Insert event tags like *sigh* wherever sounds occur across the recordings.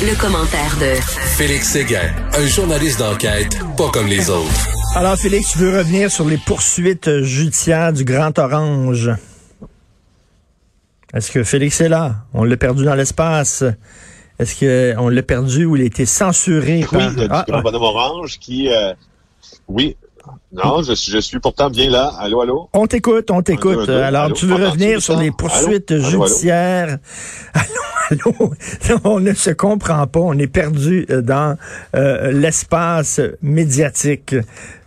Le, commentaire de Félix Séguin, un journaliste d'enquête pas comme les autres. Alors Félix, tu veux revenir sur les poursuites judiciaires du Grand Orange. Est-ce que Félix est là? On l'a perdu dans l'espace. Est-ce qu'on l'a perdu ou il a été censuré oui, par... Ah, grand ah. bonhomme orange qui... euh, oui. Non, je, suis- je suis pourtant bien là. Allô, allô? On t'écoute, on t'écoute. Alors, Allô? tu veux revenir sur les poursuites Allô? Allô, allô? judiciaires? Allô, *laughs* On ne se comprend pas. On est perdu euh, dans euh, l'espace médiatique.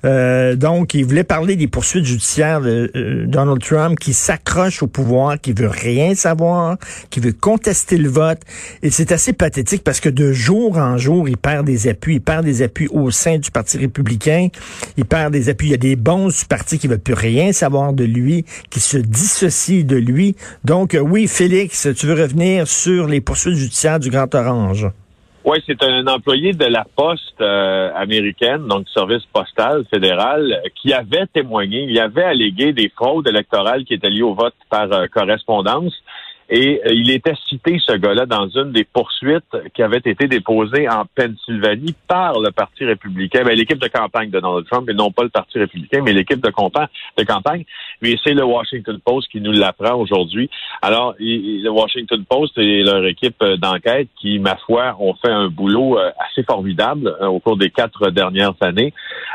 Euh, donc, il voulait parler des poursuites judiciaires de euh, Donald Trump qui s'accroche au pouvoir, qui veut rien savoir, qui veut contester le vote. Et c'est assez pathétique parce que de jour en jour, il perd des appuis. Il perd des appuis au sein du Parti républicain. Il perd des appuis. Il y a des bons du parti qui ne veulent plus rien savoir de lui, qui se dissocient de lui. Donc, euh, oui, Félix, tu veux revenir sur les poursuites judiciaires du Grand Orange? Oui, c'est un employé de la poste euh, américaine, donc service postal fédéral, euh, qui avait témoigné, il avait allégué des fraudes électorales qui étaient liées au vote par euh, correspondance. Et euh, il était cité, ce gars-là, dans une des poursuites qui avait été déposées en Pennsylvanie par le Parti républicain, ben, l'équipe de campagne de Donald Trump, et non pas le Parti républicain, mais l'équipe de, de campagne. Mais c'est le Washington Post qui nous l'apprend aujourd'hui. Alors, il- il- le Washington Post et leur équipe euh, d'enquête qui, ma foi, ont fait un boulot euh, assez formidable euh, au cours des quatre dernières années,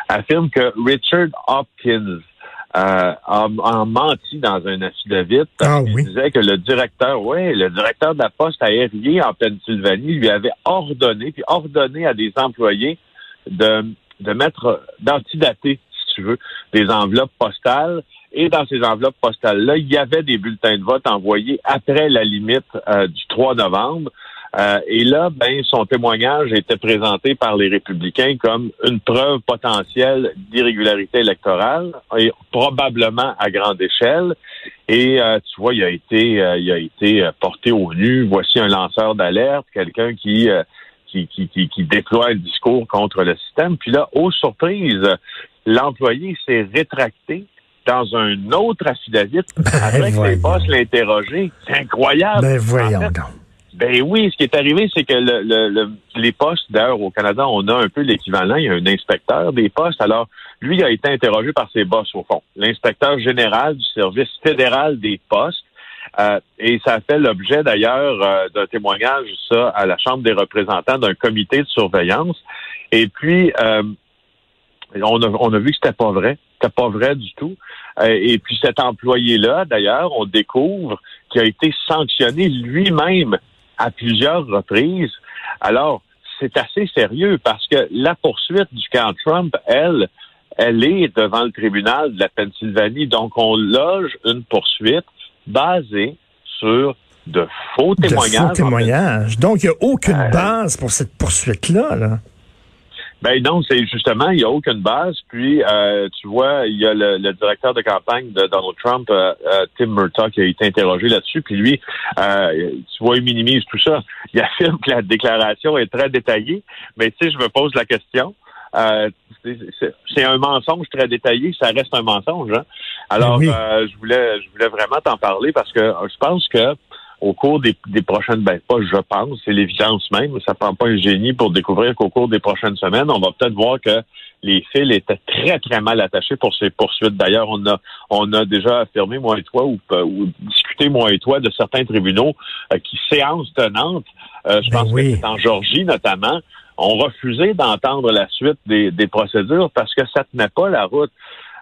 affirment que Richard Hopkins euh, a, a menti dans un affidavit Ah oui. disait que le directeur, oui, le directeur de la poste aérienne en Pennsylvanie lui avait ordonné, puis ordonné à des employés de, de mettre, d'antidater, si tu veux, des enveloppes postales. Et dans ces enveloppes postales-là, il y avait des bulletins de vote envoyés après la limite euh, du 3 novembre. Euh, et là, ben, son témoignage était présenté par les républicains comme une preuve potentielle d'irrégularité électorale, et probablement à grande échelle. Et euh, tu vois, il a été, euh, il a été euh, porté au nu. Voici un lanceur d'alerte, quelqu'un qui, qui, qui, qui, qui déploie un discours contre le système. Puis là, aux surprises, l'employé s'est rétracté dans un autre affidavit après que les voyons. boss l'interrogé. C'est incroyable. Ben En voyons fait, donc. ben oui, ce qui est arrivé, c'est que le, le- le- les postes, d'ailleurs, au Canada, on a un peu l'équivalent. Il y a un inspecteur des postes. Alors, lui a été interrogé par ses boss, au fond. L'inspecteur général du service fédéral des postes. Euh, et ça a fait l'objet, d'ailleurs, euh, d'un témoignage, ça, à la Chambre des représentants d'un comité de surveillance. Et puis, euh, on, a, on a vu que c'était pas vrai. C'était pas vrai du tout. Euh, et puis cet employé-là, d'ailleurs, on découvre qu'il a été sanctionné lui-même à plusieurs reprises. Alors, c'est assez sérieux parce que la poursuite du camp Trump, elle, elle est devant le tribunal de la Pennsylvanie. Donc, on loge une poursuite basée sur de faux De témoignages. faux témoignages. Donc, il n'y a aucune Euh, base pour cette poursuite-là. Là. Ben non, c'est justement, il n'y a aucune base. Puis, euh, tu vois, il y a le, le directeur de campagne de Donald Trump, euh, euh, Tim Murtaugh, qui a été interrogé là-dessus. Puis lui, euh, tu vois, il minimise tout ça. Il *laughs* affirme que la déclaration est très détaillée. Mais tu sais, je me pose la question. Euh, c'est- un mensonge très détaillé, ça reste un mensonge. Hein? Alors, Oui. euh, je voulais, je voulais vraiment t'en parler parce que je pense que au cours des, des prochaines, ben pas je pense, c'est l'évidence même, ça prend pas un génie pour découvrir qu'au cours des prochaines semaines, on va peut-être voir que les fils étaient très, très mal attachés pour ces poursuites. D'ailleurs, on a, on a déjà affirmé, moi et toi, ou, ou discuté, moi et toi, de certains tribunaux euh, qui, séances tenantes, euh, je Ben pense oui. que c'est en Georgie notamment, ont refusé d'entendre la suite des, des procédures parce que ça tenait pas la route.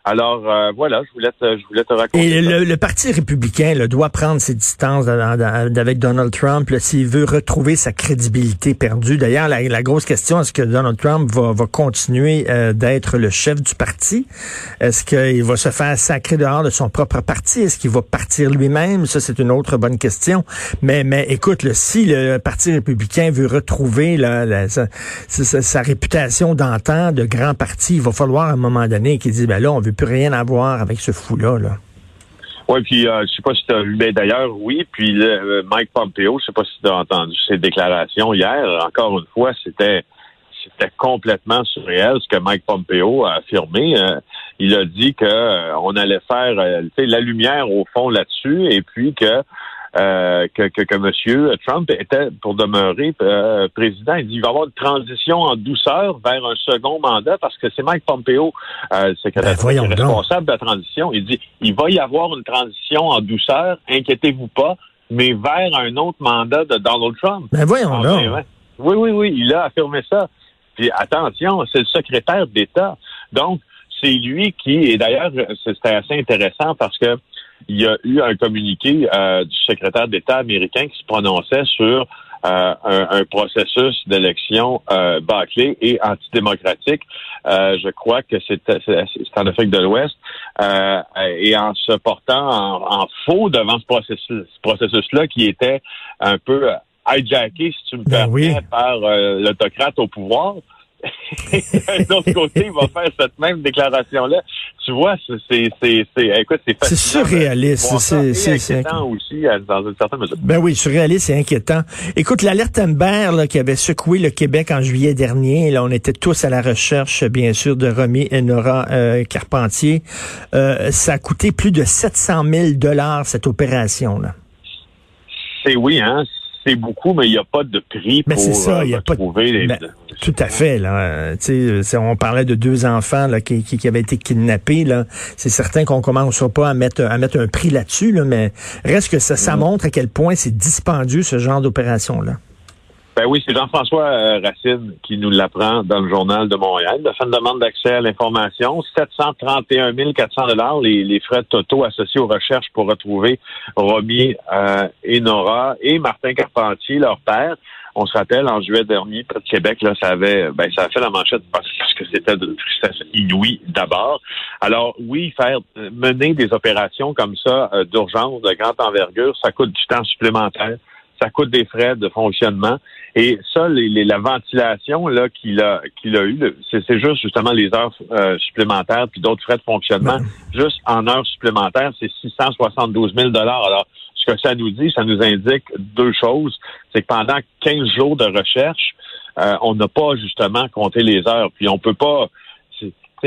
Alors euh, voilà, je voulais te, je voulais te raconter. Et le, le Parti républicain là, doit prendre ses distances dans- dans- avec Donald Trump s'il veut retrouver sa crédibilité perdue. D'ailleurs, la, la grosse question, est-ce que Donald Trump va, va continuer euh, d'être le chef du parti? Est-ce qu'il va se faire sacrer dehors de son propre parti? Est-ce qu'il va partir lui-même? Ça, c'est une autre bonne question. Mais, mais écoute, là, si le Parti républicain veut retrouver là, la- sa, sa- sa réputation d'antan, de grand parti, il va falloir à un moment donné qu'il dise, ben là, on veut plus rien avoir avec ce fou-là. Là. Oui, puis euh, je sais pas si tu as vu, mais d'ailleurs, oui, puis euh, Mike Pompeo, je sais pas si tu as entendu ses déclarations hier. Encore une fois, c'était c'était complètement surréel ce que Mike Pompeo a affirmé. Euh, il a dit que euh, on allait faire la lumière au fond là-dessus, et puis que euh, que, que, que M. Trump était pour demeurer euh, président. Il dit qu'il va y avoir une transition en douceur vers un second mandat parce que c'est Mike Pompeo, euh, secrétaire ben, responsable de la transition. Il dit il va y avoir une transition en douceur, inquiétez-vous pas, mais vers un autre mandat de Donald Trump. Ben voyons donc. Oui, oui, oui, il a affirmé ça. Puis attention, c'est le secrétaire d'État. Donc, c'est lui qui, et d'ailleurs, c'était assez intéressant parce que il y a eu un communiqué euh, du secrétaire d'État américain qui se prononçait sur euh, un, processus d'élection euh, bâclé et antidémocratique. Euh, je crois que c'est en Afrique de l'Ouest. et en se portant en, faux devant ce processus, processus-là qui était un peu hijacké, si tu me ben permets, par l'autocrate au pouvoir. *laughs* D'un autre côté, il va faire cette même déclaration-là. Tu vois, c'est, c'est, c'est, écoute, c'est C'est surréaliste. C'est, inquiétant aussi, euh, dans une certaine mesure. Ben oui, surréaliste et inquiétant. Écoute, l'alerte Amber, là, qui avait secoué le Québec en juillet dernier, là, on était tous à la recherche, bien sûr, de Romy et Nora euh, Carpentier. Euh, ça a coûté plus de 700 000 dollars, cette opération-là. C'est oui, hein c'est beaucoup, mais il n'y a pas de prix pour ça, euh, trouver les... Ben, tout à fait. Là. on parlait de deux enfants là, qui, qui, avaient été kidnappés. Là. C'est certain qu'on commence pas à mettre, à mettre un prix là-dessus, là, mais reste que ça, ça mm. montre à quel point c'est dispendieux ce genre d'opération-là. Ben oui, c'est Jean-François euh, Racine qui nous l'apprend dans le journal de Montréal. La fin de demande d'accès à l'information, 731 400 dollars les, les frais totaux associés aux recherches pour retrouver Romy euh, et Nora et Martin Carpentier, leur père. On se rappelle, en juillet dernier, près de Québec, là, ça avait, ben, ça a fait la manchette parce que c'était de tristesse inouïe d'abord. Alors, oui, faire mener des opérations comme ça euh, d'urgence, de grande envergure, ça coûte du temps supplémentaire ça coûte des frais de fonctionnement. Et ça, les, la ventilation là qu'il a qu'il a eu, c'est juste justement les heures euh, supplémentaires puis d'autres frais de fonctionnement. Juste en heures supplémentaires, c'est 672 000 dollars. Alors, ce que ça nous dit, ça nous indique deux choses. C'est que pendant 15 jours de recherche, euh, on n'a pas justement compté les heures. Puis on peut pas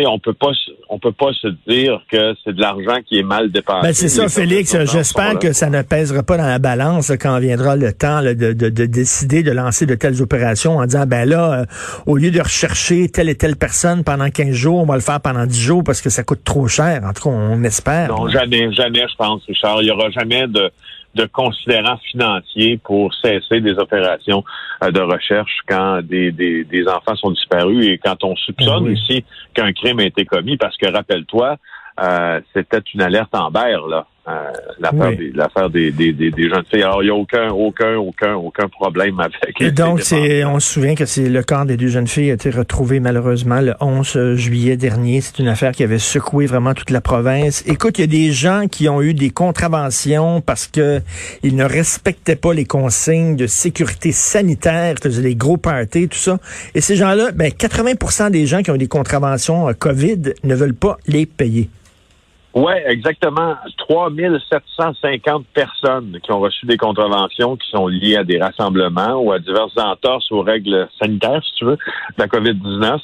on peut pas on peut pas se dire que c'est de l'argent qui est mal dépensé. Ben c'est ça, Félix. J'espère que ça ne pèsera pas dans la balance quand viendra le temps de, de, décider de lancer de telles opérations en disant ben là, euh, au lieu de rechercher telle et telle personne pendant 15 jours, on va le faire pendant 10 jours parce que ça coûte trop cher. En tout cas, on espère. Non, jamais, jamais, je pense, Richard. Il y aura jamais de de considérants financiers pour cesser des opérations euh, de recherche quand des, des, des, enfants sont disparus et quand on soupçonne ben ici qu'un crime a été commis, parce que rappelle-toi, euh, c'était une alerte en berre, là. Euh, l'affaire des, des, des, des, jeunes filles. Alors, il n'y a aucun, aucun, aucun, aucun problème avec. Et donc, c'est, on se souvient que c'est le corps des deux jeunes filles a été retrouvé malheureusement le 11 juillet dernier. C'est une affaire qui avait secoué vraiment toute la province. Écoute, il y a des gens qui ont eu des contraventions parce que ils ne respectaient pas les consignes de sécurité sanitaire, faisaient des gros parties, tout ça. Et ces gens-là, ben, 80% des gens qui ont eu des contraventions euh, COVID ne veulent pas les payer. Oui, exactement. 3750 personnes qui ont reçu des contraventions qui sont liées à des rassemblements ou à diverses entorses aux règles sanitaires, si tu veux, de la COVID-19.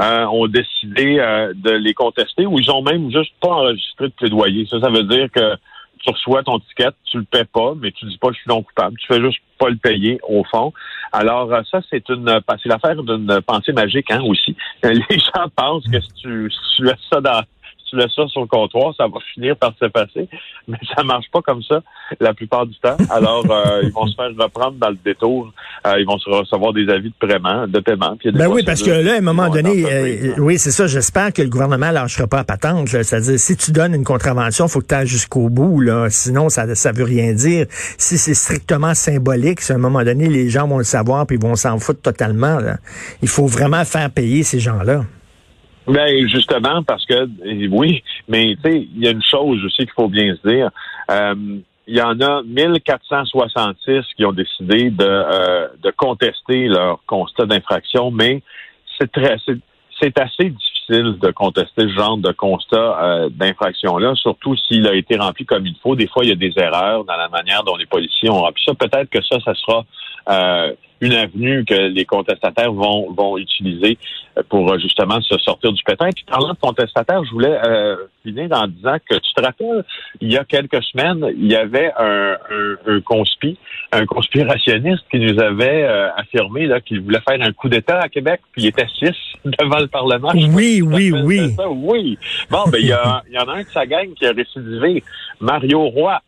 Euh, ont décidé euh, de les contester ou ils ont même juste pas enregistré de plaidoyer. Ça, ça veut dire que tu reçois ton ticket, tu le paies pas, mais tu dis pas je suis non coupable. Tu fais juste pas le payer au fond. Alors euh, ça, c'est une c'est l'affaire d'une pensée magique hein, aussi. *laughs* Les gens pensent que si tu, si tu laisses ça dans tu laisses ça sur le comptoir, ça va *laughs* finir par se passer. Mais ça marche pas comme ça la plupart du temps. Alors, euh, *laughs* ils vont se faire reprendre dans le détour. Euh, ils vont se recevoir des avis de paiement. De paiement ben oui, parce que là, à un moment donné, euh, oui, c'est ça. J'espère que le gouvernement lâchera pas à patente. C'est-à-dire, si tu donnes une contravention, faut que tu ailles jusqu'au bout. Là. Sinon, ça ne veut rien dire. Si c'est strictement symbolique, à un moment donné, les gens vont le savoir puis ils vont s'en foutre totalement. Il faut vraiment faire payer ces gens-là. Ben justement parce que oui, mais tu sais, il y a une chose aussi qu'il faut bien se dire. Euh, il y en a 1466 qui ont décidé de, euh, de contester leur constat d'infraction, mais c'est très c'est assez difficile de contester ce genre de constat euh, d'infraction-là, surtout s'il a été rempli comme il faut. Des fois, il y a des erreurs dans la manière dont les policiers ont rempli ça. Peut-être que ça, ça sera euh, une avenue que les contestataires vont, vont utiliser pour justement se sortir du pétrin. Puis parlant de contestataires, je voulais euh, finir en disant que tu te rappelles, il y a quelques semaines, il y avait un, un, un conspi, un conspirationniste qui nous avait euh, affirmé là qu'il voulait faire un coup d'État à Québec, puis il était six *laughs* devant le Parlement. Oui, oui, oui. Oui. Bon, ben il y, a, y en a un de sa gang qui a récidivé, Mario Roy.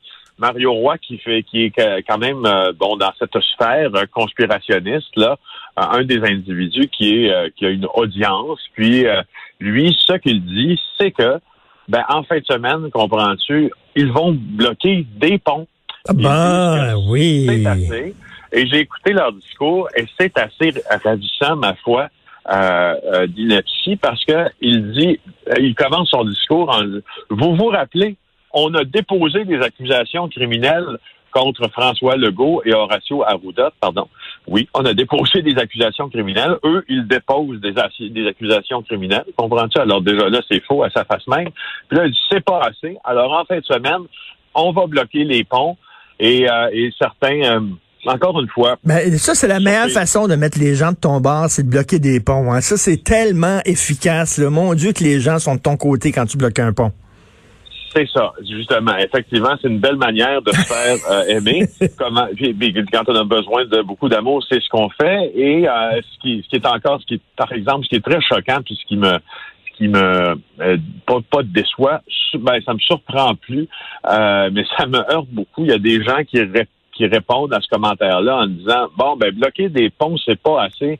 Mario Roy qui fait qui est quand même euh, bon dans cette sphère conspirationniste là, un des individus qui est qui a une audience. Puis lui, ce qu'il dit, c'est que ben en fin de semaine, comprends-tu, ils vont bloquer des ponts. Ah ben oui. C'est assez. Et j'ai écouté leur discours et c'est assez ravissant, ma foi, euh, euh, d'ineptie parce que il dit, il commence son discours en, vous vous rappelez on a déposé des accusations criminelles contre François Legault et Horacio Arruda, pardon. Oui, on a déposé des accusations criminelles. Eux, ils déposent des, des accusations criminelles. Comprends-tu? Alors déjà là, c'est faux à sa face même. Puis là, c'est pas assez. Alors en fin de semaine, on va bloquer les ponts et, euh, et certains... Euh, encore une fois. Ben, ça, c'est la meilleure façon de mettre les gens de ton bord, c'est de bloquer des ponts. Hein. Ça, c'est tellement efficace. Mon Dieu, que les gens sont de ton côté quand tu bloques un pont. C'est ça, justement. Effectivement, c'est une belle manière de se faire *laughs* euh, aimer. Comment, quand on a besoin de beaucoup d'amour, c'est ce qu'on fait. Et euh, ce, qui, ce qui est encore, ce qui est, par exemple, ce qui est très choquant, puis ce qui me ce qui me euh, pas, pas déçoit, ben ça me surprend plus, mais ça me heurte beaucoup. Il y a des gens qui qui répondent à ce commentaire-là en disant bon ben bloquer des ponts c'est pas assez,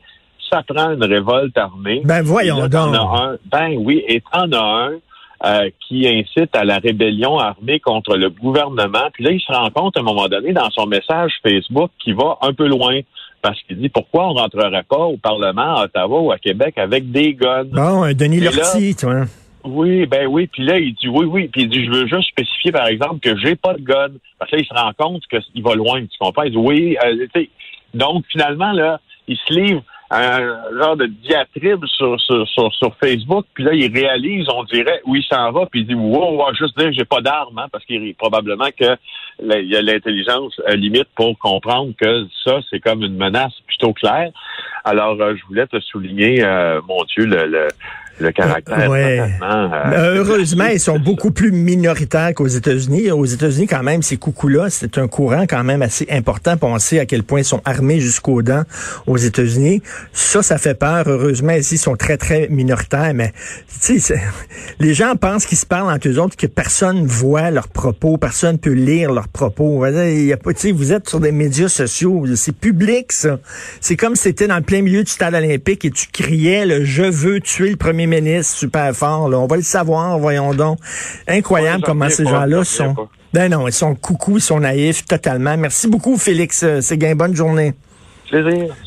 ça prend une révolte armée. Ben voyons donc. ben oui, et t'en as un euh, qui incite à la rébellion armée contre le gouvernement. Puis là, il se rend compte à un moment donné dans son message Facebook qui va un peu loin parce qu'il dit pourquoi on rentrerait pas au Parlement à Ottawa ou à Québec avec des guns? Bon, Denis Lortie, toi. Oui, ben oui, puis là, il dit oui, oui, puis il dit je veux juste spécifier, par exemple, que j'ai pas de gun. Parce que là, il se rend compte qu'il va loin, tu comprends? Il dit oui, euh, donc finalement, là, il se livre un genre de diatribe sur, sur, sur, Facebook, puis là, il réalise, on dirait, où il s'en va, puis il dit, wow, juste dire j'ai pas d'armes, hein, parce qu'il probablement que il y a l'intelligence euh, limite pour comprendre que ça, c'est comme une menace plutôt claire. Alors, euh, je voulais te souligner, euh, mon Dieu, le le caractère. Ouais. Euh, heureusement, ils sont beaucoup plus minoritaires qu'aux États-Unis. Aux États-Unis, quand même, ces coucous-là, c'est un courant quand même assez important. Pour on sait à quel point ils sont armés jusqu'aux dents aux États-Unis. Ça, ça fait peur. Heureusement, ici, ils sont très, très minoritaires. Mais, tu sais, les gens pensent qu'ils se parlent entre eux autres, que personne voit leurs propos, personne peut lire leurs propos. Il y a pas, vous êtes sur des médias sociaux. C'est public, ça. C'est comme si c'était dans le plein milieu du stade olympique et tu criais, le je veux tuer le premier ministre super fort. Là. On va le savoir, voyons donc. Incroyable comment ces gens-là sont. Ben non, ils sont coucou, ils sont naïfs totalement. Merci beaucoup, Félix Séguin. Bonne journée.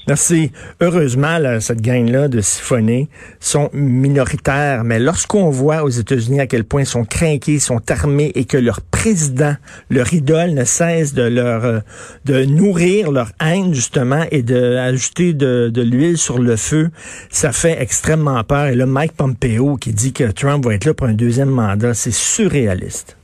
Merci. Heureusement, cette gang-là de siphonnés sont minoritaires, mais lorsqu'on voit aux États-Unis à quel point ils sont craqués, sont armés et que leur président, leur idole, ne cesse de leur euh, de nourrir leur haine justement et d'ajouter de, de l'huile sur le feu, ça fait extrêmement peur. Et là, Mike Pompeo qui dit que Trump va être là pour un deuxième mandat, c'est surréaliste.